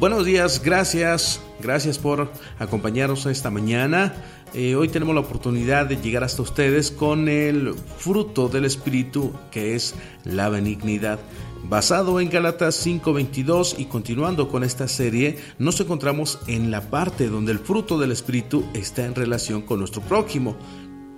Buenos días, gracias, gracias por acompañarnos esta mañana. Eh, hoy tenemos la oportunidad de llegar hasta ustedes con el fruto del Espíritu que es la benignidad. Basado en Galatas 5:22 y continuando con esta serie, nos encontramos en la parte donde el fruto del Espíritu está en relación con nuestro prójimo.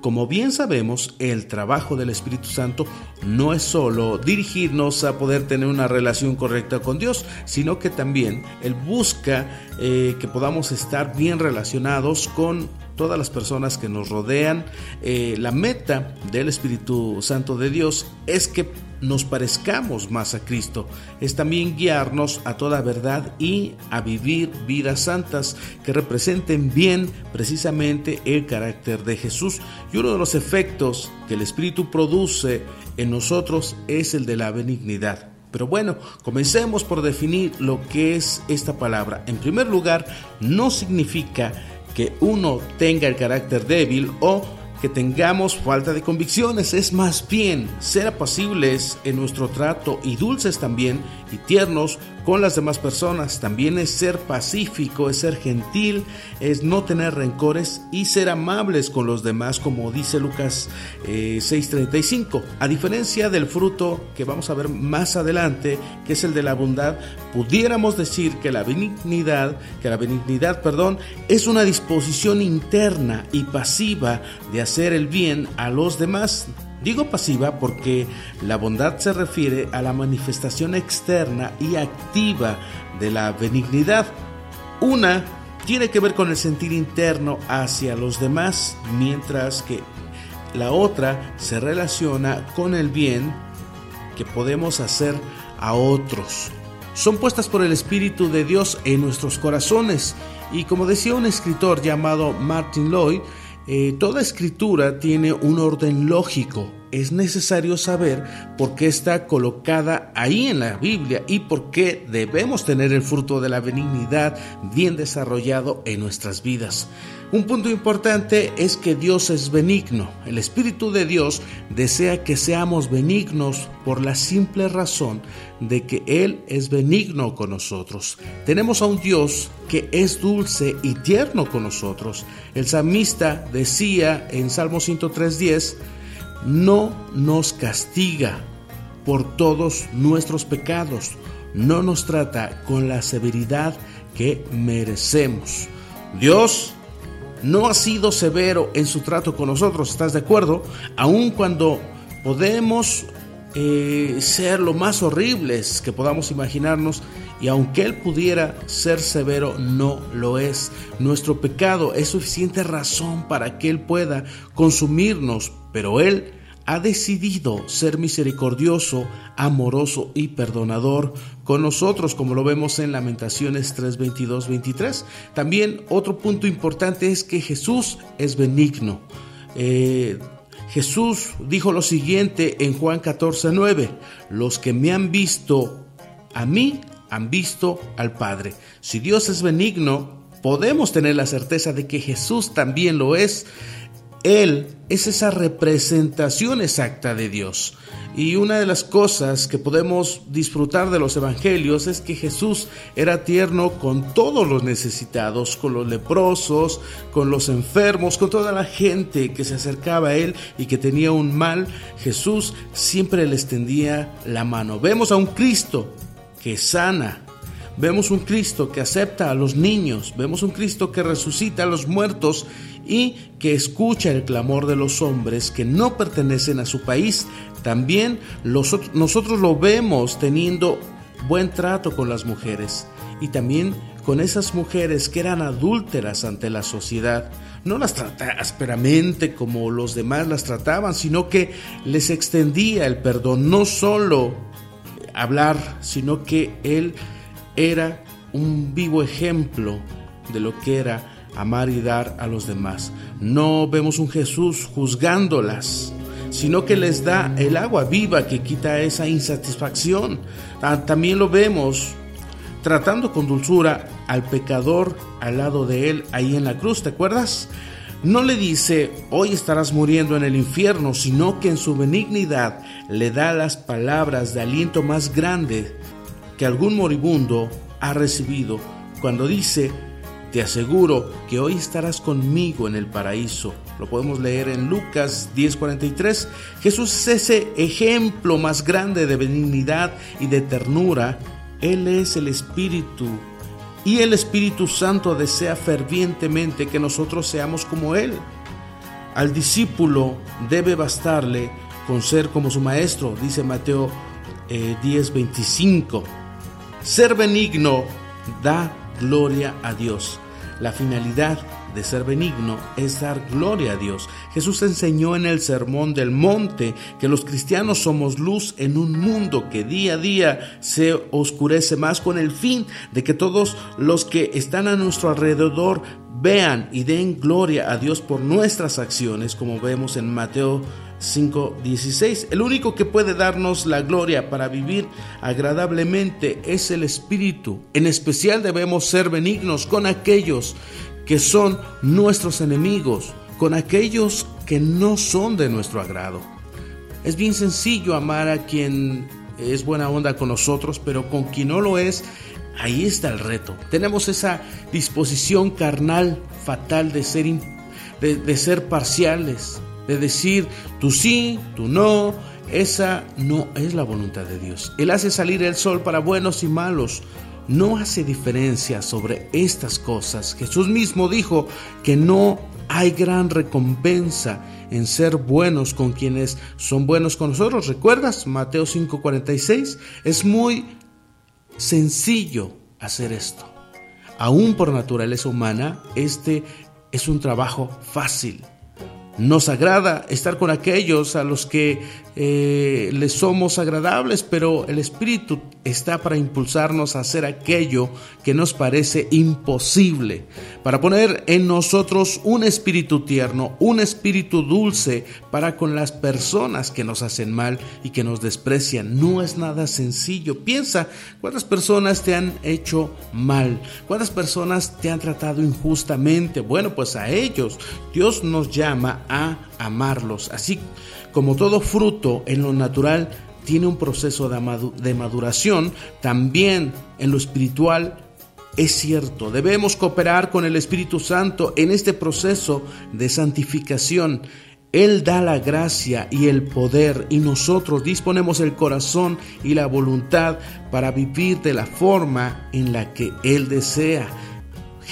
Como bien sabemos, el trabajo del Espíritu Santo no es solo dirigirnos a poder tener una relación correcta con Dios, sino que también Él busca eh, que podamos estar bien relacionados con todas las personas que nos rodean. Eh, la meta del Espíritu Santo de Dios es que nos parezcamos más a Cristo, es también guiarnos a toda verdad y a vivir vidas santas que representen bien precisamente el carácter de Jesús. Y uno de los efectos que el Espíritu produce en nosotros es el de la benignidad. Pero bueno, comencemos por definir lo que es esta palabra. En primer lugar, no significa que uno tenga el carácter débil o que tengamos falta de convicciones, es más bien ser apacibles en nuestro trato y dulces también y tiernos con las demás personas. También es ser pacífico, es ser gentil, es no tener rencores y ser amables con los demás, como dice Lucas 6:35. Eh, a diferencia del fruto que vamos a ver más adelante, que es el de la bondad, pudiéramos decir que la benignidad, que la benignidad, perdón, es una disposición interna y pasiva de hacer el bien a los demás Digo pasiva porque la bondad se refiere a la manifestación externa y activa de la benignidad. Una tiene que ver con el sentir interno hacia los demás, mientras que la otra se relaciona con el bien que podemos hacer a otros. Son puestas por el Espíritu de Dios en nuestros corazones y como decía un escritor llamado Martin Lloyd, eh, toda escritura tiene un orden lógico. Es necesario saber por qué está colocada ahí en la Biblia y por qué debemos tener el fruto de la benignidad bien desarrollado en nuestras vidas. Un punto importante es que Dios es benigno. El Espíritu de Dios desea que seamos benignos por la simple razón de que Él es benigno con nosotros. Tenemos a un Dios que es dulce y tierno con nosotros. El salmista decía en Salmo 103.10, no nos castiga por todos nuestros pecados, no nos trata con la severidad que merecemos. Dios no ha sido severo en su trato con nosotros, ¿estás de acuerdo? Aun cuando podemos eh, ser lo más horribles que podamos imaginarnos y aunque Él pudiera ser severo, no lo es. Nuestro pecado es suficiente razón para que Él pueda consumirnos, pero Él ha decidido ser misericordioso, amoroso y perdonador con nosotros, como lo vemos en Lamentaciones 3, 22, 23. También otro punto importante es que Jesús es benigno. Eh, Jesús dijo lo siguiente en Juan 14, 9, los que me han visto a mí, han visto al Padre. Si Dios es benigno, podemos tener la certeza de que Jesús también lo es. Él es esa representación exacta de Dios. Y una de las cosas que podemos disfrutar de los evangelios es que Jesús era tierno con todos los necesitados, con los leprosos, con los enfermos, con toda la gente que se acercaba a Él y que tenía un mal. Jesús siempre le extendía la mano. Vemos a un Cristo que sana, Vemos un Cristo que acepta a los niños, vemos un Cristo que resucita a los muertos y que escucha el clamor de los hombres que no pertenecen a su país. También nosotros lo vemos teniendo buen trato con las mujeres y también con esas mujeres que eran adúlteras ante la sociedad. No las trata ásperamente como los demás las trataban, sino que les extendía el perdón, no solo hablar, sino que él era un vivo ejemplo de lo que era amar y dar a los demás. No vemos un Jesús juzgándolas, sino que les da el agua viva que quita esa insatisfacción. También lo vemos tratando con dulzura al pecador al lado de él ahí en la cruz, ¿te acuerdas? No le dice, hoy estarás muriendo en el infierno, sino que en su benignidad le da las palabras de aliento más grande que algún moribundo ha recibido cuando dice, te aseguro que hoy estarás conmigo en el paraíso. Lo podemos leer en Lucas 10:43. Jesús es ese ejemplo más grande de benignidad y de ternura. Él es el Espíritu y el Espíritu Santo desea fervientemente que nosotros seamos como Él. Al discípulo debe bastarle con ser como su maestro, dice Mateo 10:25. Eh, ser benigno da gloria a Dios. La finalidad de ser benigno es dar gloria a Dios. Jesús enseñó en el Sermón del Monte que los cristianos somos luz en un mundo que día a día se oscurece más con el fin de que todos los que están a nuestro alrededor vean y den gloria a Dios por nuestras acciones, como vemos en Mateo 5:16. El único que puede darnos la gloria para vivir agradablemente es el Espíritu. En especial debemos ser benignos con aquellos que son nuestros enemigos, con aquellos que no son de nuestro agrado. Es bien sencillo amar a quien es buena onda con nosotros, pero con quien no lo es, ahí está el reto. Tenemos esa disposición carnal fatal de ser, de, de ser parciales, de decir tú sí, tú no. Esa no es la voluntad de Dios. Él hace salir el sol para buenos y malos. No hace diferencia sobre estas cosas. Jesús mismo dijo que no hay gran recompensa en ser buenos con quienes son buenos con nosotros. ¿Recuerdas? Mateo 5:46. Es muy sencillo hacer esto. Aún por naturaleza humana, este es un trabajo fácil. Nos agrada estar con aquellos a los que eh, les somos agradables, pero el Espíritu está para impulsarnos a hacer aquello que nos parece imposible, para poner en nosotros un espíritu tierno, un espíritu dulce para con las personas que nos hacen mal y que nos desprecian. No es nada sencillo. Piensa cuántas personas te han hecho mal, cuántas personas te han tratado injustamente. Bueno, pues a ellos Dios nos llama a amarlos. Así como todo fruto en lo natural tiene un proceso de maduración, también en lo espiritual es cierto, debemos cooperar con el Espíritu Santo en este proceso de santificación. Él da la gracia y el poder y nosotros disponemos el corazón y la voluntad para vivir de la forma en la que Él desea.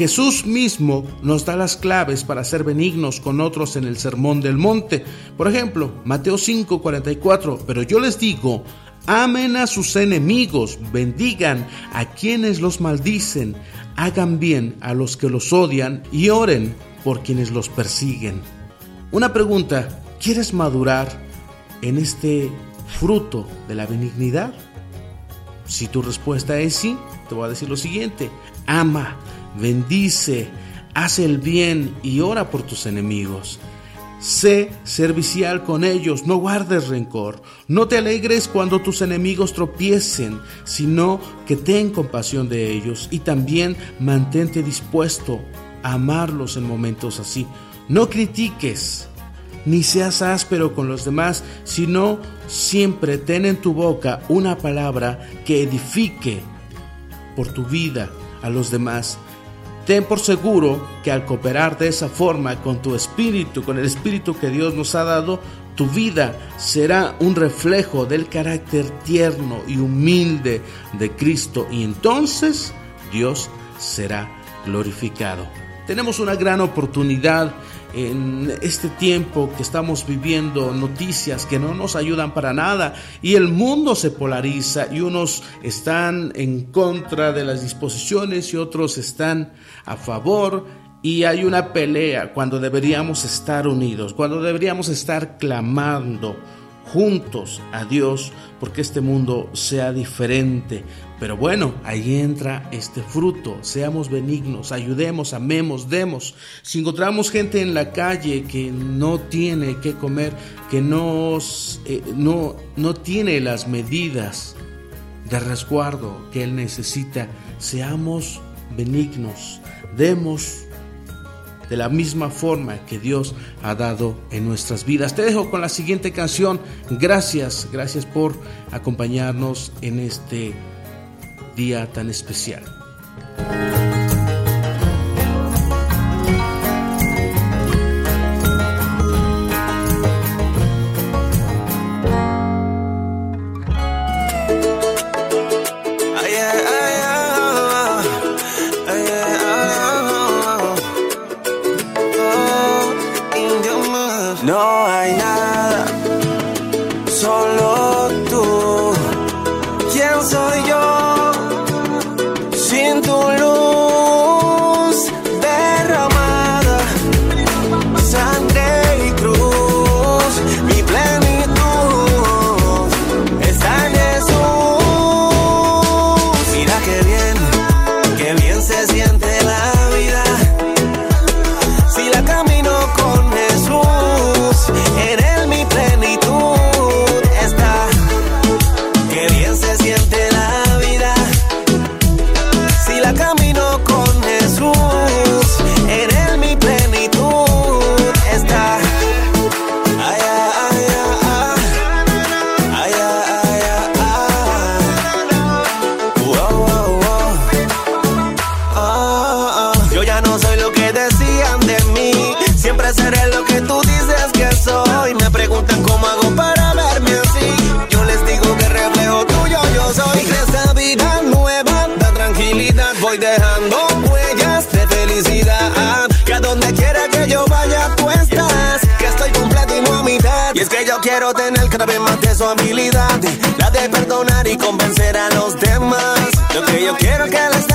Jesús mismo nos da las claves para ser benignos con otros en el Sermón del Monte. Por ejemplo, Mateo 5:44, pero yo les digo, amen a sus enemigos, bendigan a quienes los maldicen, hagan bien a los que los odian y oren por quienes los persiguen. Una pregunta, ¿quieres madurar en este fruto de la benignidad? Si tu respuesta es sí, te voy a decir lo siguiente, ama bendice, haz el bien y ora por tus enemigos. Sé servicial con ellos, no guardes rencor, no te alegres cuando tus enemigos tropiecen, sino que ten compasión de ellos y también mantente dispuesto a amarlos en momentos así. No critiques, ni seas áspero con los demás, sino siempre ten en tu boca una palabra que edifique por tu vida a los demás Ten por seguro que al cooperar de esa forma con tu espíritu, con el espíritu que Dios nos ha dado, tu vida será un reflejo del carácter tierno y humilde de Cristo y entonces Dios será glorificado. Tenemos una gran oportunidad en este tiempo que estamos viviendo noticias que no nos ayudan para nada y el mundo se polariza y unos están en contra de las disposiciones y otros están a favor y hay una pelea cuando deberíamos estar unidos, cuando deberíamos estar clamando juntos a Dios porque este mundo sea diferente. Pero bueno, ahí entra este fruto. Seamos benignos, ayudemos, amemos, demos. Si encontramos gente en la calle que no tiene que comer, que no, eh, no, no tiene las medidas de resguardo que él necesita, seamos benignos, demos de la misma forma que Dios ha dado en nuestras vidas. Te dejo con la siguiente canción. Gracias, gracias por acompañarnos en este día tan especial. no soy lo que decían de mí. Siempre seré lo que tú dices que soy. Me preguntan cómo hago para verme así. Yo les digo que reflejo tuyo yo soy. De esta vida nueva, la tranquilidad voy dejando huellas de felicidad. Que a donde quiera que yo vaya, tú estás. Que estoy completo y no a mitad. Y es que yo quiero tener cada vez más de su habilidad. La de perdonar y convencer a los demás. Lo que yo quiero que les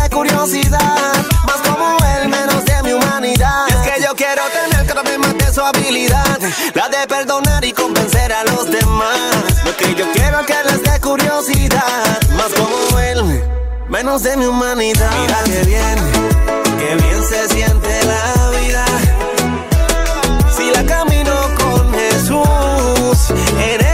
su habilidad, la de perdonar y convencer a los demás. Lo que yo quiero que les dé curiosidad, más como él, menos de mi humanidad. Mira que bien, que bien se siente la vida. Si la camino con Jesús, en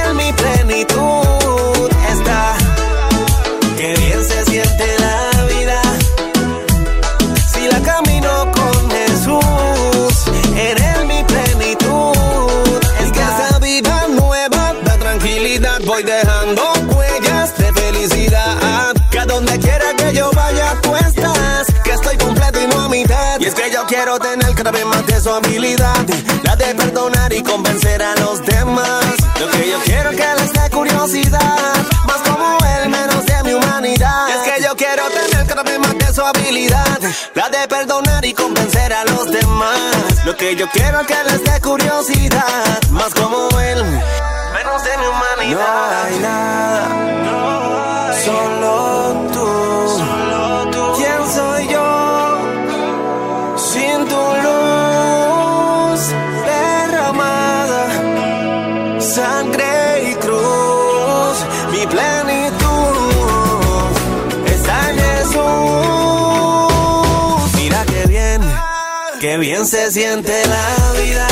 quiero tener cada vez más de su habilidad. La de perdonar y convencer a los demás. Lo que yo quiero que les dé curiosidad. Más como él, menos de mi humanidad. Es que yo quiero tener cada vez más de su habilidad. La de perdonar y convencer a los demás. Lo que yo quiero que les dé curiosidad. Más como él, menos de mi humanidad. No hay nada. Solo tú. ¿Quién soy yo? Sangre y cruz, mi plenitud está en Jesús. Mira qué bien, qué bien se siente la vida.